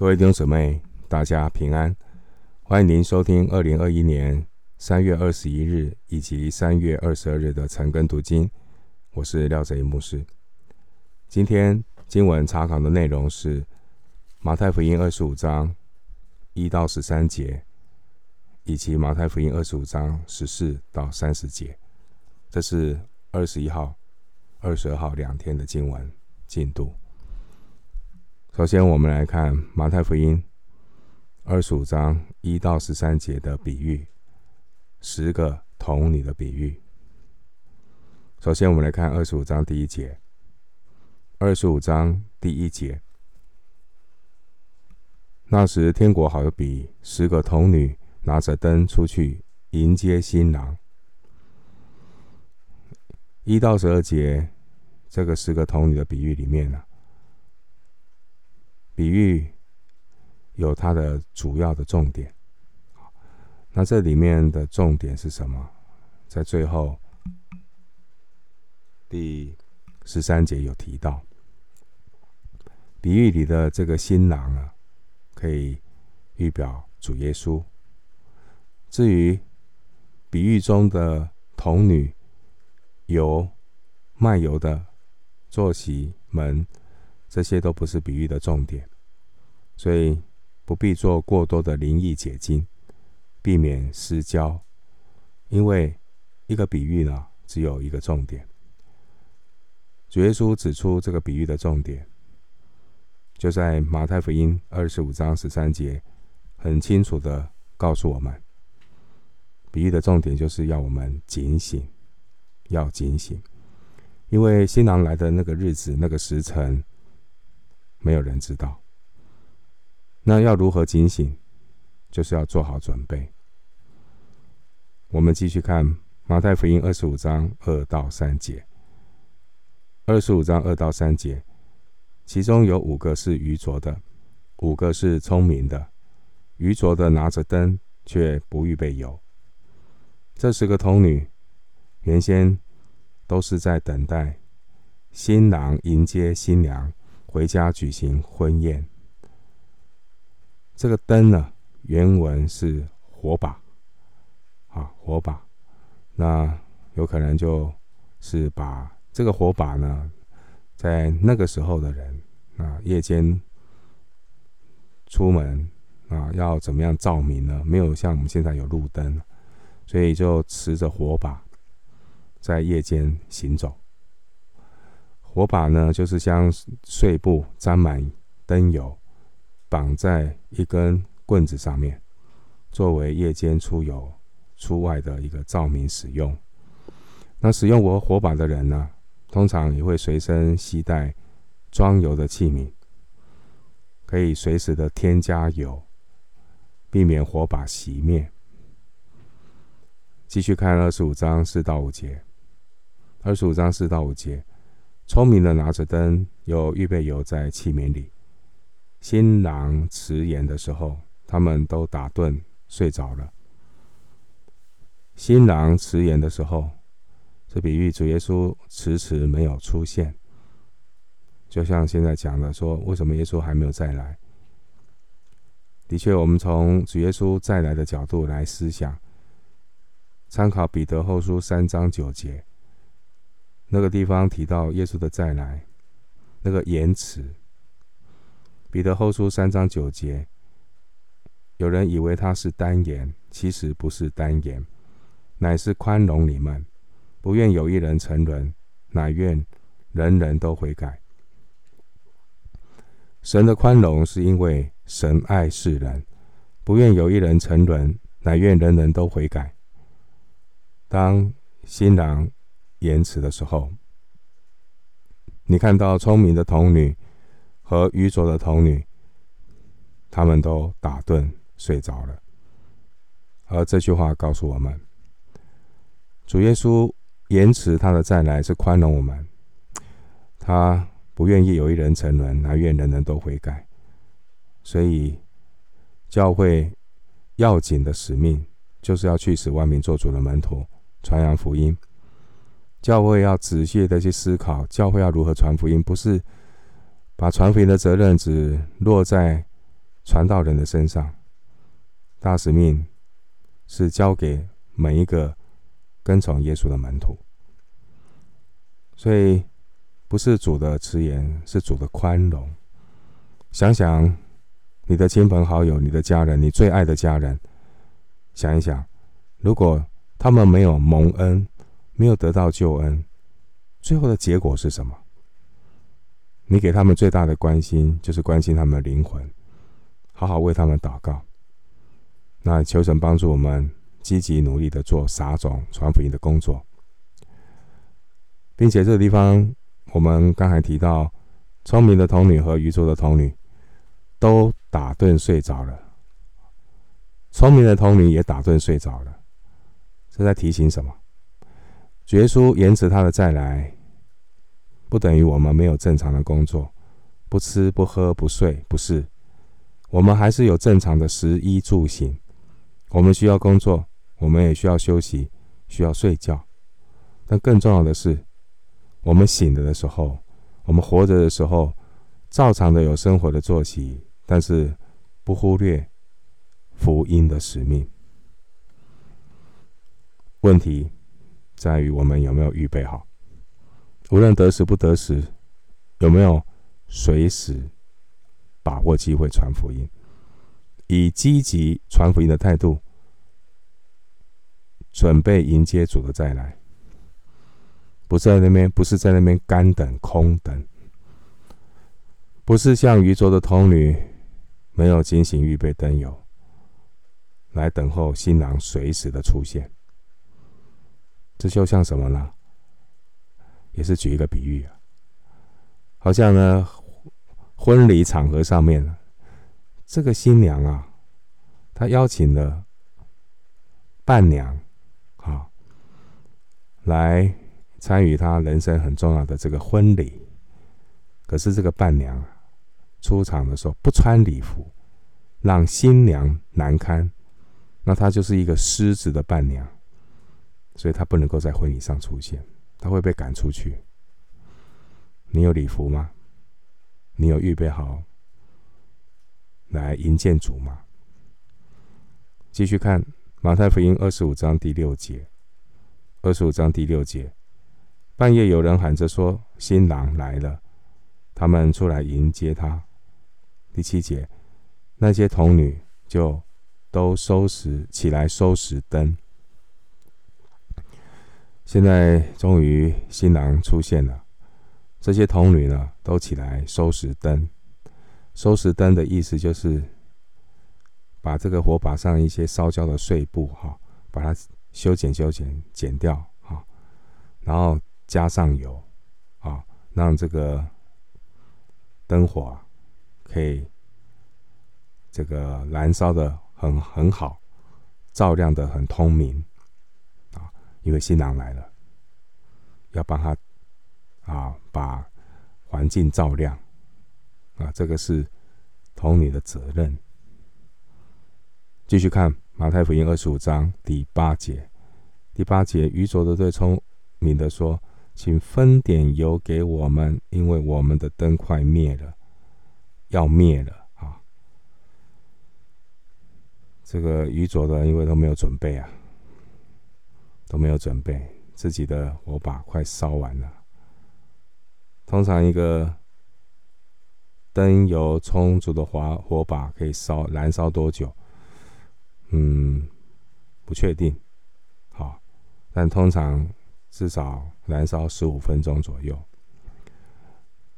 各位弟兄姊妹，大家平安！欢迎您收听二零二一年三月二十一日以及三月二十二日的晨更读经。我是廖泽一牧师。今天经文查考的内容是马太福音二十五章一到十三节，以及马太福音二十五章十四到三十节。这是二十一号、二十二号两天的经文进度。首先，我们来看马太福音二十五章一到十三节的比喻，十个童女的比喻。首先，我们来看二十五章第一节。二十五章第一节，那时天国好比十个童女拿着灯出去迎接新郎。一到十二节，这个十个童女的比喻里面呢、比喻有它的主要的重点，那这里面的重点是什么？在最后第十三节有提到，比喻里的这个新郎啊，可以预表主耶稣。至于比喻中的童女、油、卖油的、坐席、门。这些都不是比喻的重点，所以不必做过多的灵意解经，避免失焦。因为一个比喻呢，只有一个重点。主耶稣指出这个比喻的重点，就在马太福音二十五章十三节，很清楚的告诉我们，比喻的重点就是要我们警醒，要警醒，因为新郎来的那个日子，那个时辰。没有人知道，那要如何警醒？就是要做好准备。我们继续看马太福音二十五章二到三节。二十五章二到三节，其中有五个是愚拙的，五个是聪明的。愚拙的拿着灯，却不预备油。这十个童女原先都是在等待新郎迎接新娘。回家举行婚宴。这个灯呢，原文是火把，啊，火把。那有可能就是把这个火把呢，在那个时候的人啊，夜间出门啊，要怎么样照明呢？没有像我们现在有路灯，所以就持着火把在夜间行走。火把呢，就是将碎布沾满灯油，绑在一根棍子上面，作为夜间出游出外的一个照明使用。那使用过火把的人呢，通常也会随身携带装油的器皿，可以随时的添加油，避免火把熄灭。继续看二十五章四到五节，二十五章四到五节。聪明的拿着灯，有预备油在器皿里。新郎迟延的时候，他们都打盹睡着了。新郎迟延的时候，这比喻主耶稣迟迟没有出现，就像现在讲的说，为什么耶稣还没有再来？的确，我们从主耶稣再来的角度来思想，参考彼得后书三章九节。那个地方提到耶稣的再来，那个延迟。彼得后书三章九节，有人以为他是单言，其实不是单言，乃是宽容你们，不愿有一人沉沦，乃愿人人都悔改。神的宽容是因为神爱世人，不愿有一人沉沦，乃愿人人都悔改。当新郎。言辞的时候，你看到聪明的童女和愚拙的童女，他们都打盹睡着了。而这句话告诉我们，主耶稣延迟他的再来是宽容我们，他不愿意有一人沉沦，乃愿人人都悔改。所以，教会要紧的使命就是要去使万民做主的门徒，传扬福音。教会要仔细的去思考，教会要如何传福音，不是把传福音的责任只落在传道人的身上。大使命是交给每一个跟从耶稣的门徒。所以，不是主的迟延，是主的宽容。想想你的亲朋好友、你的家人、你最爱的家人，想一想，如果他们没有蒙恩，没有得到救恩，最后的结果是什么？你给他们最大的关心，就是关心他们的灵魂，好好为他们祷告。那求神帮助我们，积极努力的做撒种、传福音的工作。并且这个地方，我们刚才提到，聪明的童女和愚拙的童女都打盹睡着了。聪明的童女也打盹睡着了，这在提醒什么？耶稣延迟他的再来，不等于我们没有正常的工作，不吃不喝不睡，不是，我们还是有正常的食衣住行。我们需要工作，我们也需要休息，需要睡觉，但更重要的是。我们醒着的时候，我们活着的时候，照常的有生活的作息，但是不忽略福音的使命。问题在于我们有没有预备好？无论得时不得时，有没有随时把握机会传福音，以积极传福音的态度，准备迎接主的再来。不在那边，不是在那边干等空等，不是像愚拙的童女，没有警醒预备灯油，来等候新郎随时的出现。这就像什么呢？也是举一个比喻啊，好像呢，婚礼场合上面，这个新娘啊，她邀请了伴娘，啊，来。参与他人生很重要的这个婚礼，可是这个伴娘出场的时候不穿礼服，让新娘难堪，那她就是一个失职的伴娘，所以她不能够在婚礼上出现，他会被赶出去。你有礼服吗？你有预备好来迎接主吗？继续看马太福音二十五章第六节，二十五章第六节。半夜有人喊着说：“新郎来了！”他们出来迎接他。第七节，那些童女就都收拾起来，收拾灯。现在终于新郎出现了，这些童女呢都起来收拾灯。收拾灯的意思就是把这个火把上一些烧焦的碎布哈，把它修剪修剪剪掉哈，然后。加上油，啊，让这个灯火可以这个燃烧的很很好，照亮的很通明，因为新郎来了，要帮他啊把环境照亮，啊，这个是童女的责任。继续看马太福音二十五章第八节，第八节，愚拙的对聪明的说。请分点油给我们，因为我们的灯快灭了，要灭了啊！这个愚拙的，因为都没有准备啊，都没有准备，自己的火把快烧完了。通常一个灯油充足的火火把可以烧燃烧多久？嗯，不确定。好，但通常。至少燃烧十五分钟左右。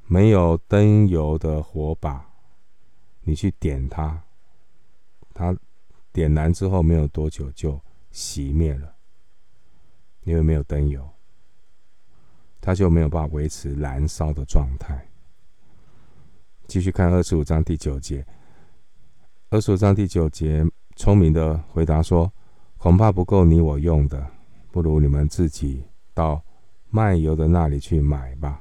没有灯油的火把，你去点它，它点燃之后没有多久就熄灭了，因为没有灯油，它就没有办法维持燃烧的状态。继续看二十五章第九节，二十五章第九节，聪明的回答说：“恐怕不够你我用的，不如你们自己。”到卖油的那里去买吧，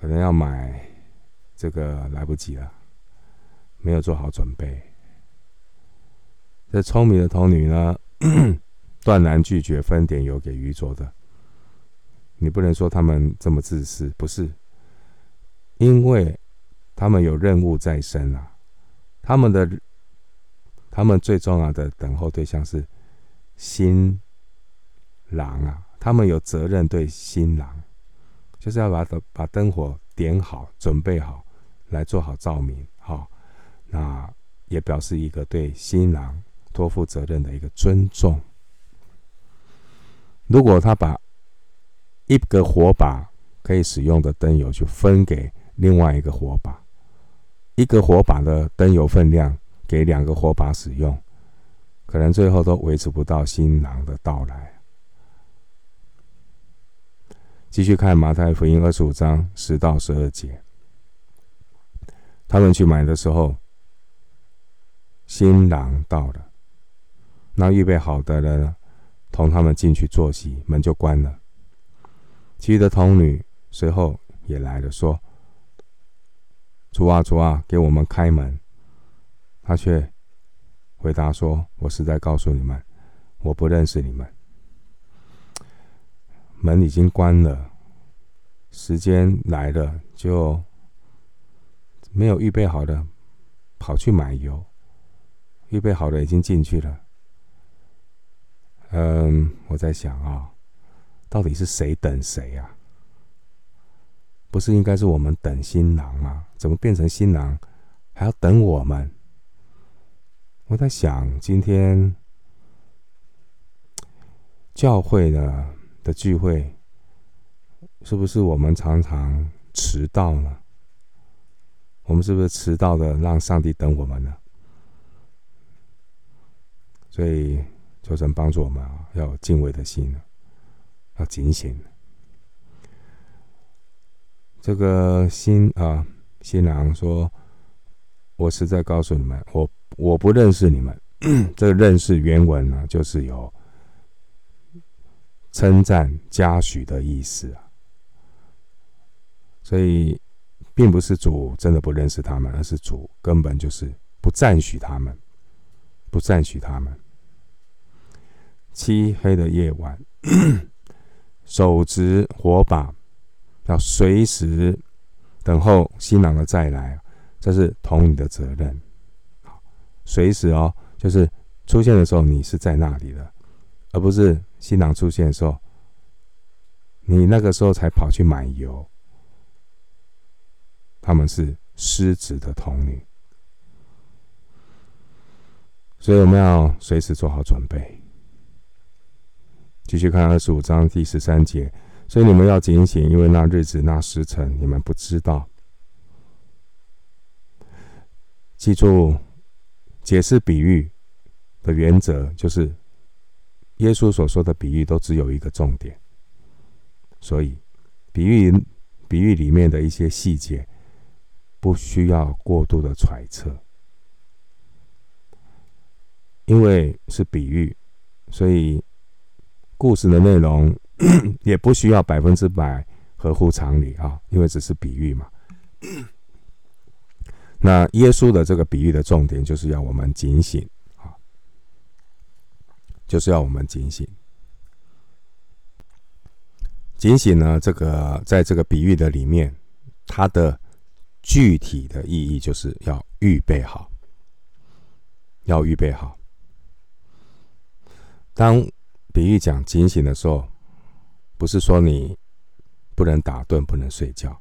可能要买这个来不及了，没有做好准备。这聪明的童女呢，断然拒绝分点油给愚拙的。你不能说他们这么自私，不是，因为他们有任务在身啊。他们的他们最重要的等候对象是新郎啊，他们有责任对新郎，就是要把灯把灯火点好，准备好来做好照明，好，那也表示一个对新郎托付责任的一个尊重。如果他把一个火把可以使用的灯油去分给另外一个火把，一个火把的灯油分量给两个火把使用，可能最后都维持不到新郎的到来。继续看马太福音二十五章十到十二节，他们去买的时候，新郎到了，那预备好的人同他们进去坐席，门就关了。其余的童女随后也来了，说：“主啊，主啊，给我们开门。”他却回答说：“我实在告诉你们，我不认识你们。门已经关了，时间来了，就没有预备好的跑去买油，预备好的已经进去了。”嗯，我在想啊。到底是谁等谁呀？不是应该是我们等新郎吗？怎么变成新郎还要等我们？我在想，今天教会的的聚会，是不是我们常常迟到呢？我们是不是迟到的让上帝等我们呢？所以求神帮助我们啊，要有敬畏的心。要警醒。这个新啊新郎说：“我实在告诉你们，我我不认识你们。”这个认识原文呢，就是有称赞嘉许的意思啊。所以，并不是主真的不认识他们，而是主根本就是不赞许他们，不赞许他们。漆黑的夜晚。手执火把，要随时等候新郎的再来，这是童女的责任。随时哦，就是出现的时候你是在那里的，而不是新郎出现的时候，你那个时候才跑去买油。他们是失职的童女，所以我们要随时做好准备。继续看二十五章第十三节，所以你们要警醒，因为那日子、那时辰，你们不知道。记住，解释比喻的原则就是，耶稣所说的比喻都只有一个重点，所以比喻比喻里面的一些细节不需要过度的揣测，因为是比喻，所以。故事的内容 也不需要百分之百合乎常理啊，因为只是比喻嘛。那耶稣的这个比喻的重点就是要我们警醒啊，就是要我们警醒。警醒呢，这个在这个比喻的里面，它的具体的意义就是要预备好，要预备好。当比喻讲警醒的时候，不是说你不能打盹、不能睡觉。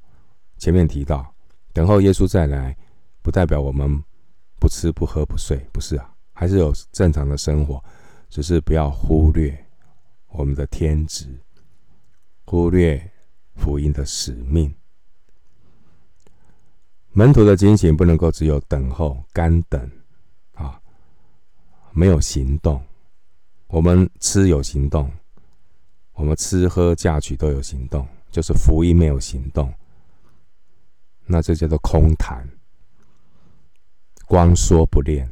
前面提到，等候耶稣再来，不代表我们不吃、不喝、不睡，不是啊，还是有正常的生活，只是不要忽略我们的天职，忽略福音的使命。门徒的警醒不能够只有等候、干等啊，没有行动。我们吃有行动，我们吃喝嫁娶都有行动，就是福音没有行动，那这叫做空谈，光说不练，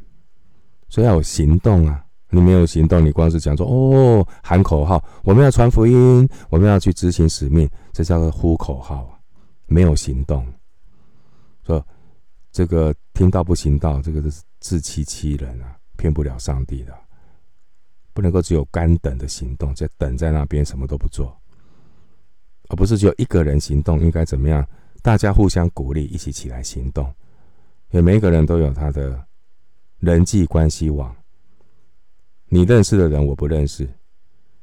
所以要有行动啊！你没有行动，你光是讲说哦，喊口号，我们要传福音，我们要去执行使命，这叫做呼口号，没有行动。说这个听道不行道，这个是自欺欺人啊，骗不了上帝的。不能够只有干等的行动，就等在那边什么都不做，而不是只有一个人行动。应该怎么样？大家互相鼓励，一起起来行动。因为每一个人都有他的人际关系网。你认识的人我不认识，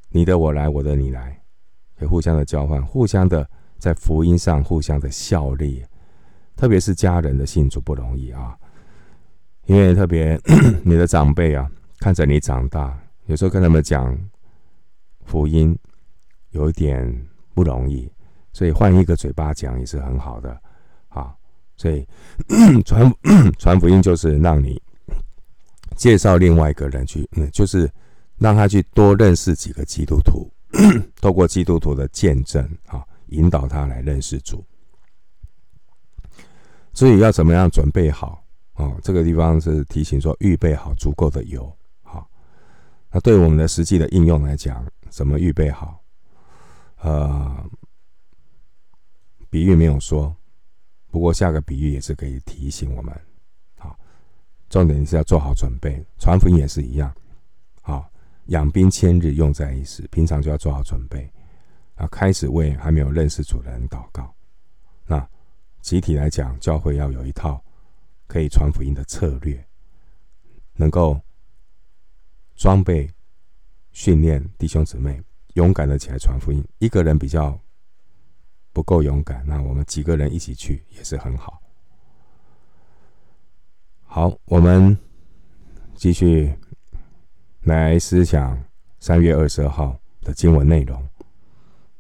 你的我来，我的你来，可以互相的交换，互相的在福音上互相的效力。特别是家人的信主不容易啊，因为特别 你的长辈啊，看着你长大，有时候跟他们讲福音有一点不容易，所以换一个嘴巴讲也是很好的啊。所以 传 传福音就是让你。介绍另外一个人去，嗯，就是让他去多认识几个基督徒，透过基督徒的见证啊，引导他来认识主。所以要怎么样准备好啊？这个地方是提醒说，预备好足够的油。对我们的实际的应用来讲，怎么预备好？呃，比喻没有说，不过下个比喻也是可以提醒我们。重点是要做好准备，传福音也是一样。好，养兵千日，用在一时。平常就要做好准备啊，开始为还没有认识主的人祷告。那集体来讲，教会要有一套可以传福音的策略，能够装备训练弟兄姊妹勇敢的起来传福音。一个人比较不够勇敢，那我们几个人一起去也是很好。好，我们继续来思想三月二十二号的经文内容。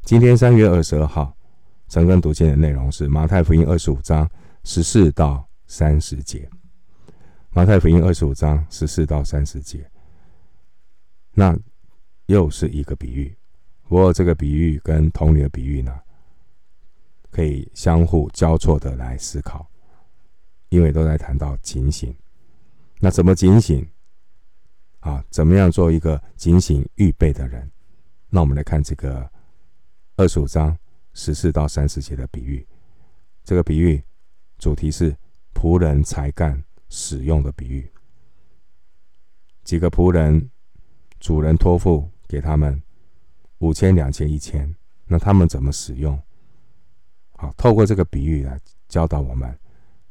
今天三月二十二号，晨更读经的内容是马太福音二十五章十四到三十节。马太福音二十五章十四到三十节，那又是一个比喻。不过这个比喻跟童女的比喻呢，可以相互交错的来思考。因为都在谈到警醒，那怎么警醒？啊，怎么样做一个警醒预备的人？那我们来看这个二十五章十四到三十节的比喻。这个比喻主题是仆人才干使用的比喻。几个仆人，主人托付给他们五千、两千、一千，那他们怎么使用？好，透过这个比喻来教导我们。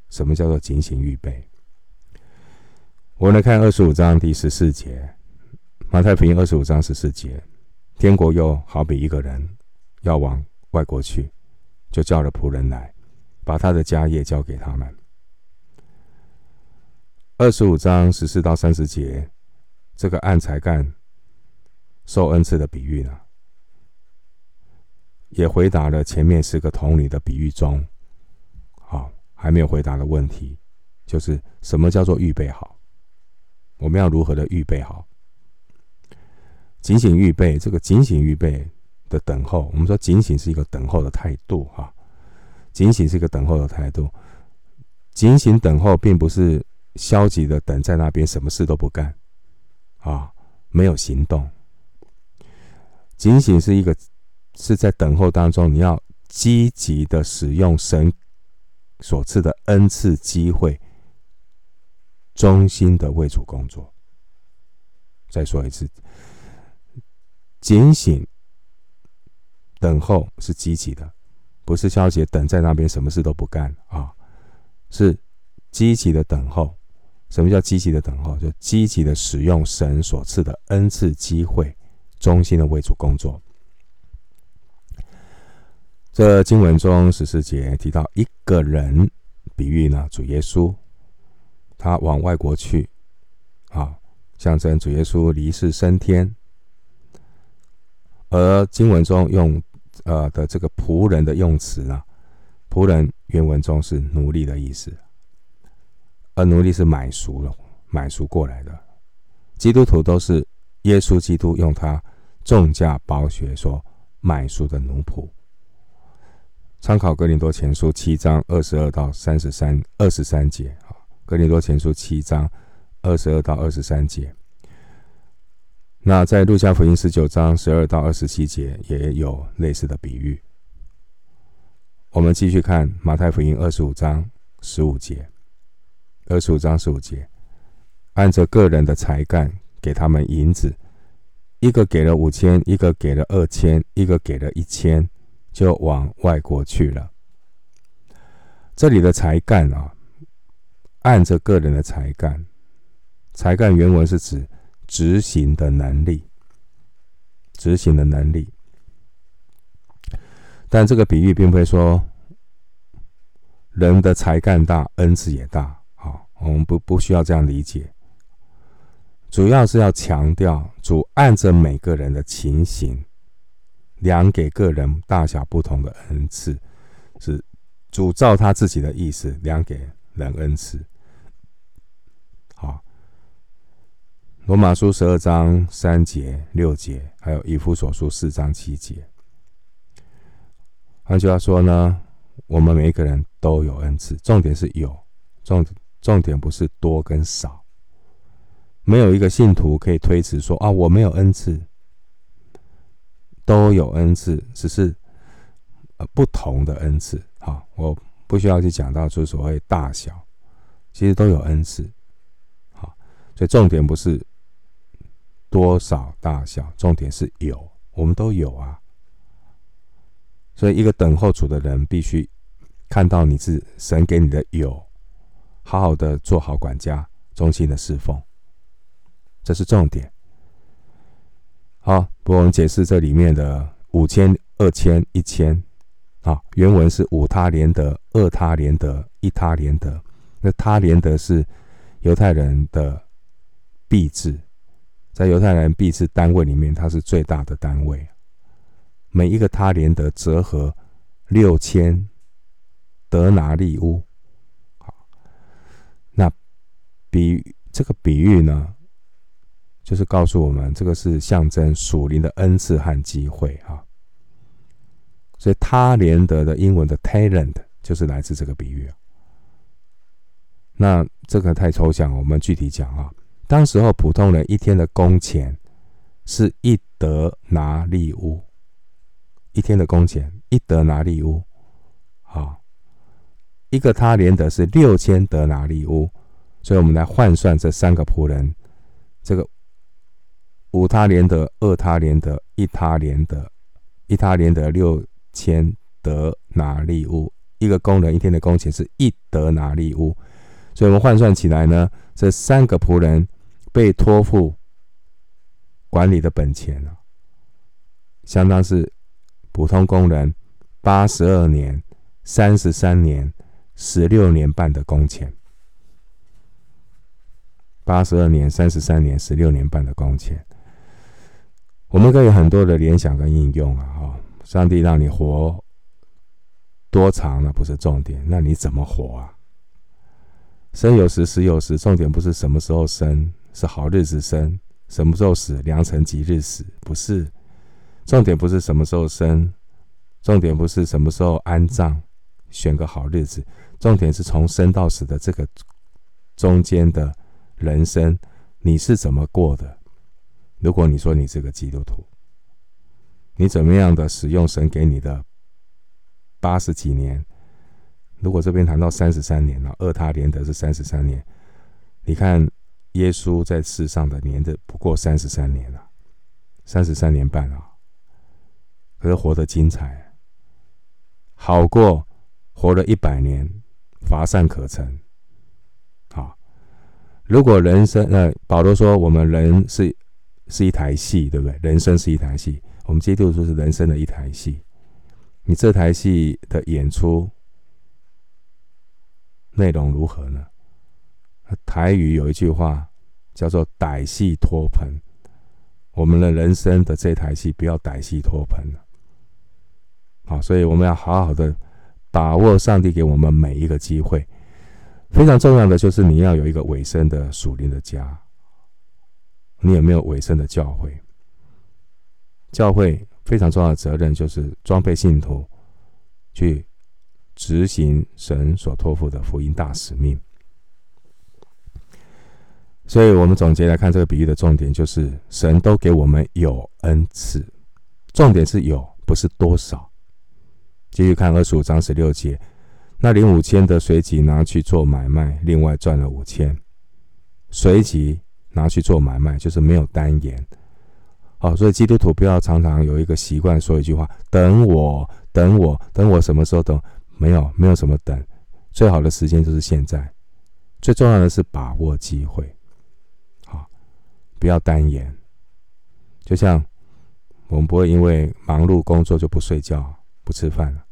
什么叫做警醒预备？我们来看二十五章第十四节，马太福音二十五章十四节，天国又好比一个人要往外国去，就叫了仆人来，把他的家业交给他们。二十五章十四到三十节，这个按才干受恩赐的比喻呢，也回答了前面十个童女的比喻中，好。还没有回答的问题，就是什么叫做预备好？我们要如何的预备好？警醒预备，这个警醒预备的等候，我们说警醒是一个等候的态度，哈，警醒是一个等候的态度。警醒等候，并不是消极的等在那边，什么事都不干，啊，没有行动。警醒是一个是在等候当中，你要积极的使用神。所赐的恩赐机会，忠心的为主工作。再说一次，警醒等候是积极的，不是消极等在那边什么事都不干啊，是积极的等候。什么叫积极的等候？就积极的使用神所赐的恩赐机会，忠心的为主工作。这经文中十四节提到一个人，比喻呢，主耶稣，他往外国去，啊，象征主耶稣离世升天。而经文中用呃的这个仆人的用词呢，仆人原文中是奴隶的意思，而奴隶是买赎了，买赎过来的。基督徒都是耶稣基督用他重价宝血所买赎的奴仆。参考《哥林多前书》七章二十二到三十三二十三节啊，《哥林多前书》七章二十二到二十三节。那在《路加福音》十九章十二到二十七节也有类似的比喻。我们继续看《马太福音》二十五章十五节，二十五章十五节，按着个人的才干给他们银子，一个给了五千，一个给了二千，一个给了一千。就往外国去了。这里的才干啊，按着个人的才干，才干原文是指执行的能力，执行的能力。但这个比喻并非说人的才干大，恩赐也大。我们不不需要这样理解。主要是要强调，主按着每个人的情形，量给个人大小不同的恩赐，是主照他自己的意思量给人恩赐。好，罗马书十二章三节、六节，还有以弗所书四章七节。换句话说呢，我们每一个人都有恩赐，重点是有，重重点不是多跟少。没有一个信徒可以推辞说啊，我没有恩赐，都有恩赐，只是呃不同的恩赐。好，我不需要去讲到就所谓大小，其实都有恩赐。好，所以重点不是多少大小，重点是有，我们都有啊。所以一个等候主的人，必须看到你是神给你的有，好好的做好管家，忠心的侍奉。这是重点。好，不过我们解释这里面的五千、二千、一千，啊，原文是五他连德、二他连德、一他连德。那他连德是犹太人的币制，在犹太人币制单位里面，它是最大的单位。每一个他连德折合六千德拿利乌。好，那比这个比喻呢？就是告诉我们，这个是象征属灵的恩赐和机会啊。所以他连得的英文的 talent 就是来自这个比喻。那这个太抽象，我们具体讲啊。当时候普通人一天的工钱是一德拿利乌，一天的工钱一德拿利乌。好，一个他连得是六千德拿利乌，所以我们来换算这三个仆人这个。五他连得，二他连得，一他连得，一他连得六千德拿利乌。一个工人一天的工钱是一德拿利乌，所以我们换算起来呢，这三个仆人被托付管理的本钱啊，相当是普通工人八十二年、三十三年、十六年半的工钱。八十二年、三十三年、十六年半的工钱。我们可以有很多的联想跟应用啊！哈，上帝让你活多长那不是重点，那你怎么活啊？生有时，死有时，重点不是什么时候生，是好日子生；什么时候死，良辰吉日死，不是。重点不是什么时候生，重点不是什么时候安葬，选个好日子，重点是从生到死的这个中间的人生，你是怎么过的？如果你说你是个基督徒，你怎么样的使用神给你的八十几年？如果这边谈到三十三年了，二他连德是三十三年，你看耶稣在世上的年的不过三十三年了，三十三年半了，可是活得精彩，好过活了一百年，乏善可陈。如果人生，呃，保罗说我们人是。是一台戏，对不对？人生是一台戏，我们基督徒是人生的一台戏。你这台戏的演出内容如何呢？台语有一句话叫做“歹戏拖棚”，我们的人生的这台戏不要歹戏拖棚了。好，所以我们要好好的把握上帝给我们每一个机会。非常重要的就是你要有一个委身的属灵的家。你有没有委身的教会？教会非常重要的责任就是装备信徒，去执行神所托付的福音大使命。所以，我们总结来看这个比喻的重点，就是神都给我们有恩赐，重点是有，不是多少。继续看二十五章十六节，那领五千的随即拿去做买卖，另外赚了五千，随即。拿去做买卖，就是没有单言。好，所以基督徒不要常常有一个习惯说一句话：“等我，等我，等我什么时候等？”没有，没有什么等。最好的时间就是现在。最重要的是把握机会。好不要单言。就像我们不会因为忙碌工作就不睡觉、不吃饭了。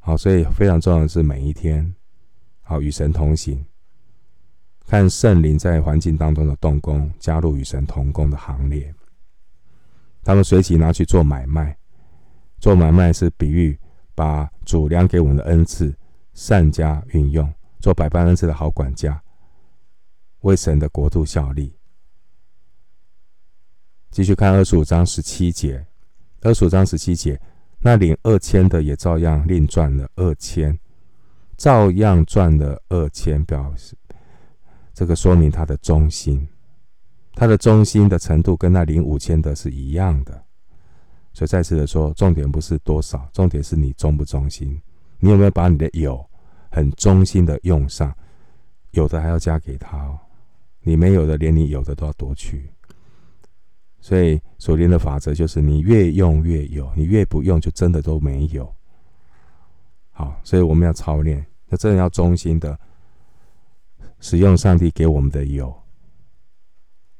好，所以非常重要的是每一天，好与神同行，看圣灵在环境当中的动工，加入与神同工的行列。他们随即拿去做买卖，做买卖是比喻把主粮给我们的恩赐善加运用，做百般恩赐的好管家，为神的国度效力。继续看二十五章十七节，二十五章十七节，那领二千的也照样另赚了二千，照样赚了二千，表示这个说明他的忠心。他的忠心的程度跟那领五千的是一样的，所以再次的说，重点不是多少，重点是你忠不忠心，你有没有把你的有很忠心的用上，有的还要加给他哦，你没有的，连你有的都要夺去。所以属灵的法则就是，你越用越有，你越不用就真的都没有。好，所以我们要操练，那真的要忠心的使用上帝给我们的有。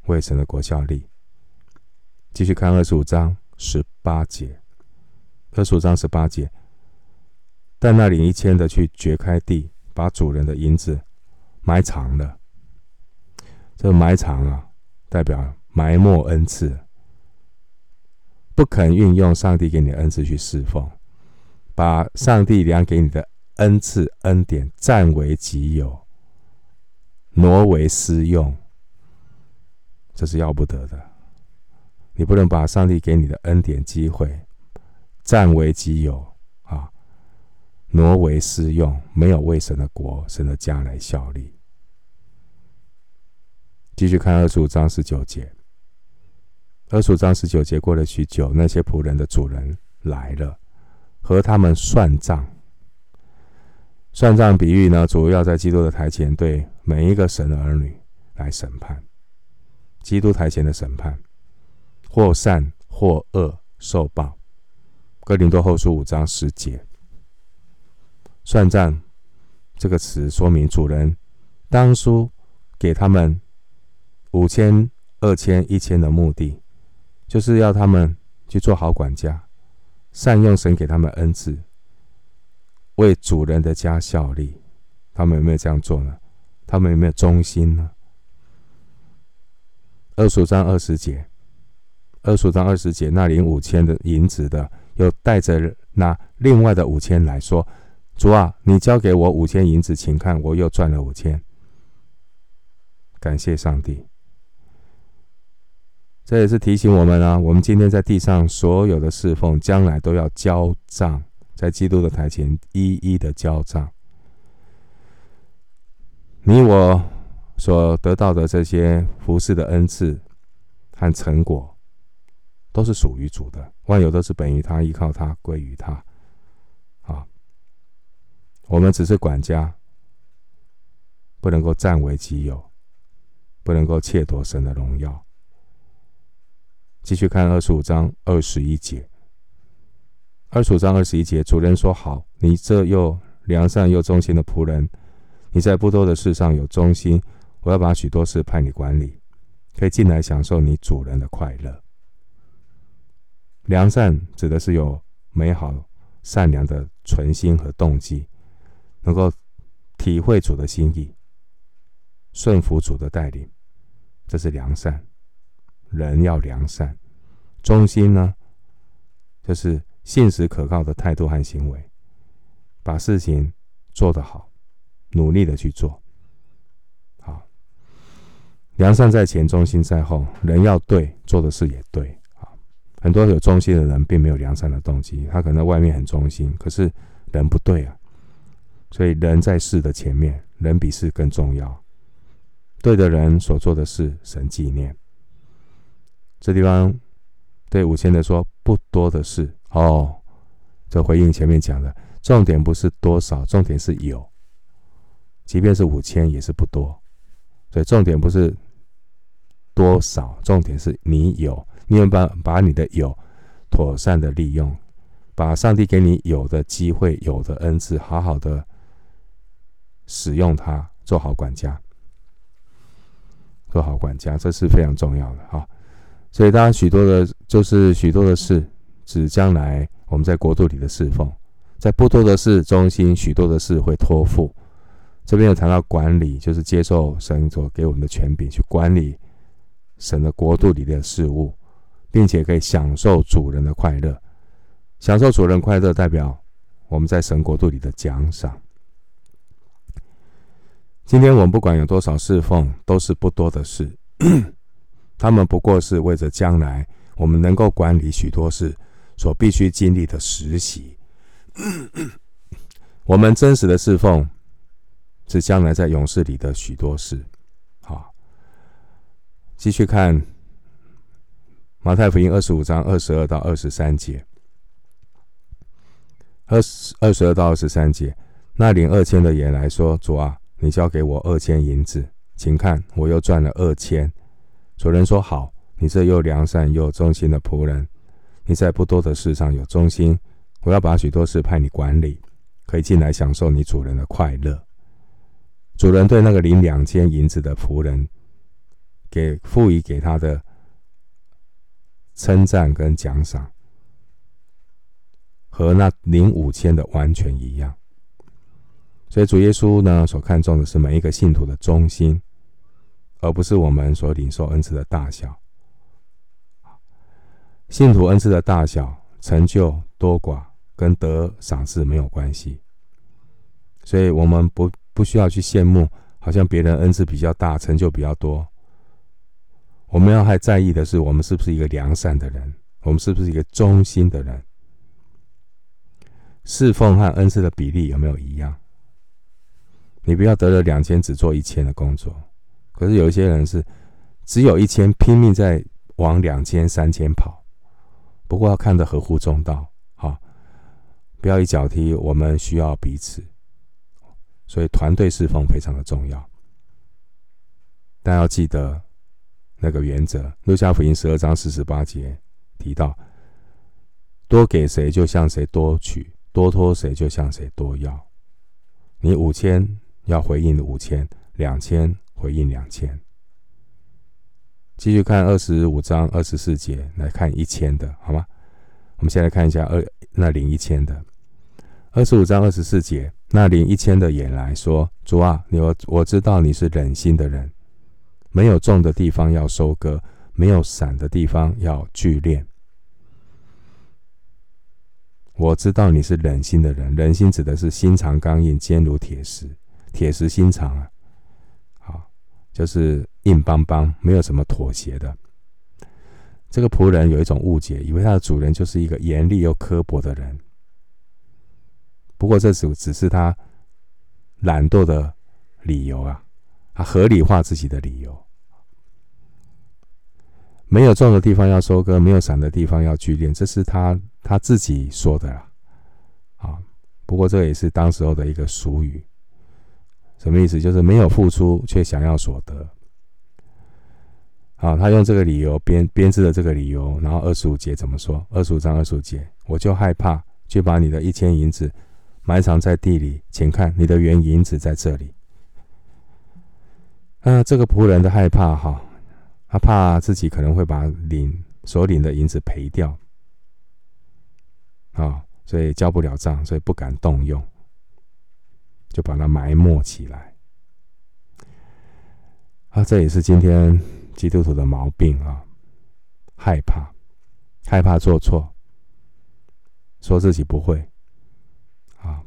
为神的国效力。继续看二十五章十八节，二十五章十八节，但那领一千的去掘开地，把主人的银子埋藏了。这埋藏啊，代表埋没恩赐，不肯运用上帝给你的恩赐去侍奉，把上帝量给你的恩赐恩典占为己有，挪为私用。这是要不得的，你不能把上帝给你的恩典机会占为己有啊，挪为私用，没有为神的国、神的家来效力。继续看二十五章十九节，二十五章十九节，过了许久，那些仆人的主人来了，和他们算账。算账比喻呢，主要在基督的台前，对每一个神的儿女来审判。基督台前的审判，或善或恶受报。哥林多后书五章十节，算账这个词说明主人当初给他们五千、二千、一千的目的，就是要他们去做好管家，善用神给他们恩赐，为主人的家效力。他们有没有这样做呢？他们有没有忠心呢？二十五章二十节，二十五章二十节，那领五千的银子的，又带着那另外的五千来说：“主啊，你交给我五千银子，请看，我又赚了五千。”感谢上帝。这也是提醒我们啊，我们今天在地上所有的侍奉，将来都要交账，在基督的台前一一的交账。你我。所得到的这些服侍的恩赐和成果，都是属于主的。万有都是本于他，依靠他，归于他。啊，我们只是管家，不能够占为己有，不能够窃夺神的荣耀。继续看二十五章二十一节。二十五章二十一节，主人说：“好，你这又良善又忠心的仆人，你在不多的事上有忠心。”我要把许多事派你管理，可以进来享受你主人的快乐。良善指的是有美好、善良的存心和动机，能够体会主的心意，顺服主的带领，这是良善。人要良善，忠心呢，就是现实可靠的态度和行为，把事情做得好，努力的去做。好良善在前，忠心在后。人要对，做的事也对。很多有忠心的人，并没有良善的动机，他可能外面很忠心，可是人不对啊。所以人在事的前面，人比事更重要。对的人所做的事，神纪念。这地方对五千的说不多的事哦，这回应前面讲的，重点不是多少，重点是有。即便是五千，也是不多。所以重点不是。多少？重点是你有，你有把把你的有妥善的利用，把上帝给你有的机会、有的恩赐，好好的使用它，做好管家。做好管家，这是非常重要的哈。所以，当然许多的，就是许多的事，指将来我们在国度里的侍奉，在不多的事中心，许多的事会托付。这边有谈到管理，就是接受神所给我们的权柄，去管理神的国度里的事物，并且可以享受主人的快乐。享受主人快乐，代表我们在神国度里的奖赏。今天我们不管有多少侍奉，都是不多的事。他们不过是为着将来我们能够管理许多事所必须经历的实习。我们真实的侍奉是将来在勇士里的许多事。好，继续看马太福音二十五章二十二到二十三节。二十二十二到二十三节，那领二千的也来说：“主啊，你交给我二千银子，请看，我又赚了二千。”主人说：“好，你这又良善又忠心的仆人，你在不多的事上有忠心，我要把许多事派你管理，可以进来享受你主人的快乐。”主人对那个领两千银子的仆人，给赋予给他的称赞跟奖赏，和那领五千的完全一样。所以主耶稣呢，所看重的是每一个信徒的忠心。而不是我们所领受恩赐的大小，信徒恩赐的大小、成就多寡，跟得赏赐没有关系。所以，我们不不需要去羡慕，好像别人恩赐比较大，成就比较多。我们要还在意的是，我们是不是一个良善的人，我们是不是一个忠心的人，侍奉和恩赐的比例有没有一样？你不要得了两千，只做一千的工作。可是有一些人是只有一千，拼命在往两千、三千跑。不过要看得合乎中道，好，不要一脚踢。我们需要彼此，所以团队侍奉非常的重要。但要记得那个原则，《路加福音》十二章四十八节提到：多给谁，就向谁多取；多托谁，就向谁多要。你五千要回应五千，两千。回应两千，继续看二十五章二十四节，来看一千的，好吗？我们先来看一下二那零一千的，二十五章二十四节，那零一千的也来说：“主啊，你我我知道你是忍心的人，没有种的地方要收割，没有散的地方要聚敛。我知道你是忍心的人，忍心指的是心肠刚硬，坚如铁石，铁石心肠啊。”就是硬邦邦，没有什么妥协的。这个仆人有一种误解，以为他的主人就是一个严厉又刻薄的人。不过这只只是他懒惰的理由啊，他合理化自己的理由。没有种的地方要收割，没有散的地方要聚敛，这是他他自己说的啦。啊，不过这也是当时候的一个俗语。什么意思？就是没有付出却想要所得。好，他用这个理由编编制的这个理由，然后二十五节怎么说？二十五章二十五节，我就害怕，就把你的一千银子埋藏在地里，请看你的原银子在这里。啊，这个仆人的害怕哈，他怕自己可能会把领所领的银子赔掉，啊，所以交不了账，所以不敢动用。就把它埋没起来，啊，这也是今天基督徒的毛病啊！害怕，害怕做错，说自己不会，啊，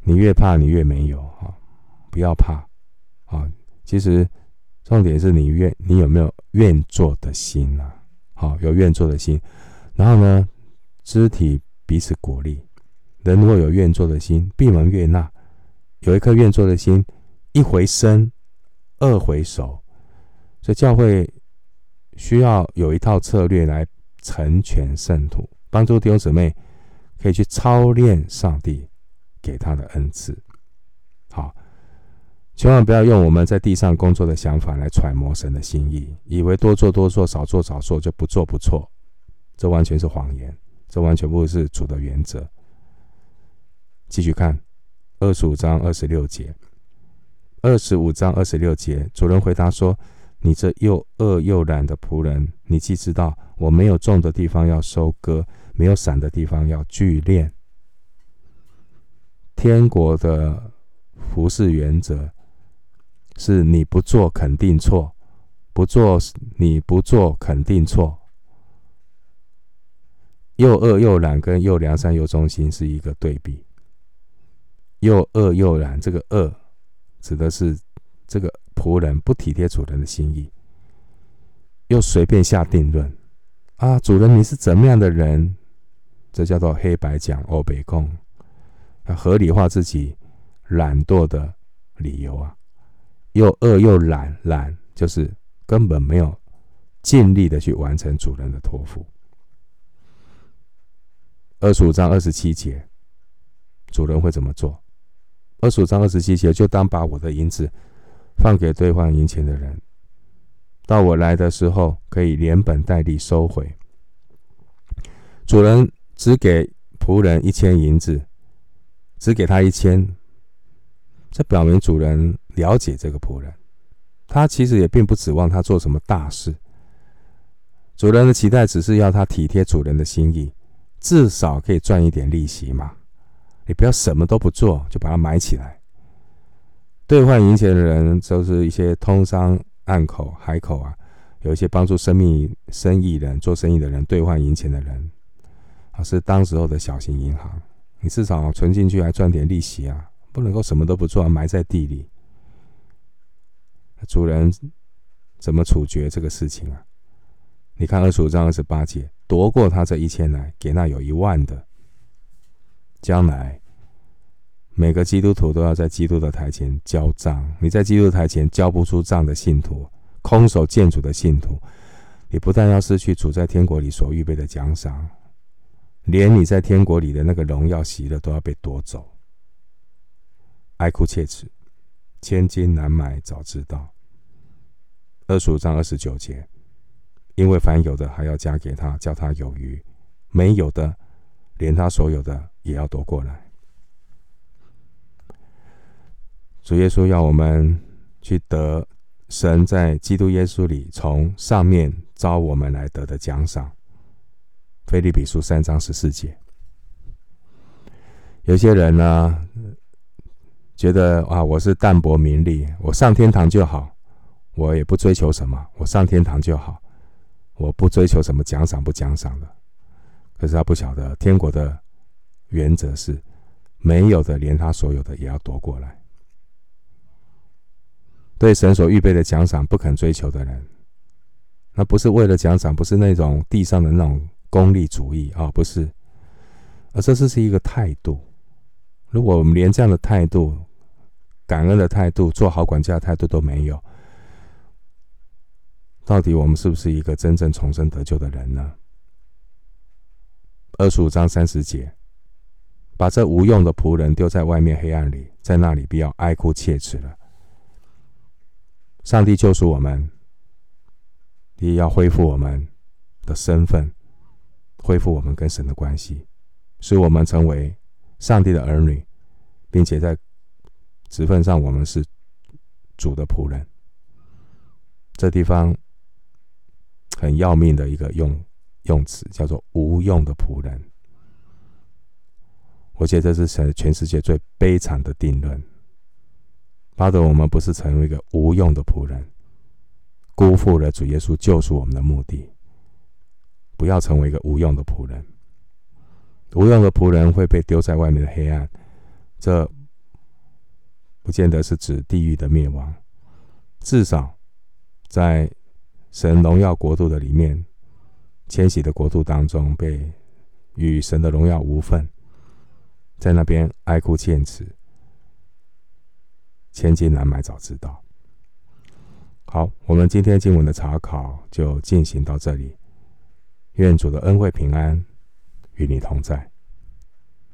你越怕你越没有啊！不要怕啊！其实重点是你愿，你有没有愿做的心啊？好，有愿做的心，然后呢，肢体彼此鼓励，人如果有愿做的心，闭门悦纳。有一颗愿做的心，一回生，二回熟，所以教会需要有一套策略来成全圣徒，帮助弟兄姊妹可以去操练上帝给他的恩赐。好，千万不要用我们在地上工作的想法来揣摩神的心意，以为多做多做，少做少做就不做不错，这完全是谎言，这完全不是主的原则。继续看。二十五章二十六节，二十五章二十六节，主人回答说：“你这又饿又懒的仆人，你既知道我没有种的地方要收割，没有散的地方要聚敛。天国的服事原则是：你不做肯定错，不做你不做肯定错。又饿又懒跟又良善又忠心是一个对比。又饿又懒，这个饿指的是这个。仆人不体贴主人的心意，又随便下定论啊！主人你是怎么样的人？这叫做黑白讲、欧北共，合理化自己懒惰的理由啊！又饿又懒，懒就是根本没有尽力的去完成主人的托付。二十五章二十七节，主人会怎么做？二十五章二十七节，就当把我的银子。放给兑换银钱的人，到我来的时候，可以连本带利收回。主人只给仆人一千银子，只给他一千，这表明主人了解这个仆人，他其实也并不指望他做什么大事。主人的期待只是要他体贴主人的心意，至少可以赚一点利息嘛。你不要什么都不做，就把它埋起来。兑换银钱的人，都是一些通商暗口、海口啊，有一些帮助生命生意人做生意的人兑换银钱的人啊，是当时候的小型银行。你至少存进去还赚点利息啊，不能够什么都不做，埋在地里。主人怎么处决这个事情啊？你看二十五章二十八节，夺过他这一千来，给那有一万的，将来。每个基督徒都要在基督的台前交账。你在基督台前交不出账的信徒，空手见主的信徒，你不但要失去主在天国里所预备的奖赏，连你在天国里的那个荣耀喜乐都要被夺走。哀哭切齿，千金难买早知道。二十五章二十九节，因为凡有的还要加给他，叫他有余；没有的，连他所有的也要夺过来。主耶稣要我们去得神在基督耶稣里从上面招我们来得的奖赏。腓立比书三章十四节。有些人呢，觉得啊，我是淡泊名利，我上天堂就好，我也不追求什么，我上天堂就好，我不追求什么奖赏不奖赏的。可是他不晓得，天国的原则是，没有的连他所有的也要夺过来。对神所预备的奖赏不肯追求的人，那不是为了奖赏，不是那种地上的那种功利主义啊，不是，而这是是一个态度。如果我们连这样的态度、感恩的态度、做好管家的态度都没有，到底我们是不是一个真正重生得救的人呢？二十五章三十节，把这无用的仆人丢在外面黑暗里，在那里必要哀哭切齿了。上帝救赎我们，也要恢复我们的身份，恢复我们跟神的关系，使我们成为上帝的儿女，并且在职分上我们是主的仆人。这地方很要命的一个用用词，叫做“无用的仆人”。我觉得这是全世界最悲惨的定论。巴得我们不是成为一个无用的仆人，辜负了主耶稣救赎我们的目的。不要成为一个无用的仆人。无用的仆人会被丢在外面的黑暗，这不见得是指地狱的灭亡，至少在神荣耀国度的里面，迁徙的国度当中，被与神的荣耀无分，在那边哀哭切齿。千金难买早知道。好，我们今天经文的查考就进行到这里。愿主的恩惠平安与你同在。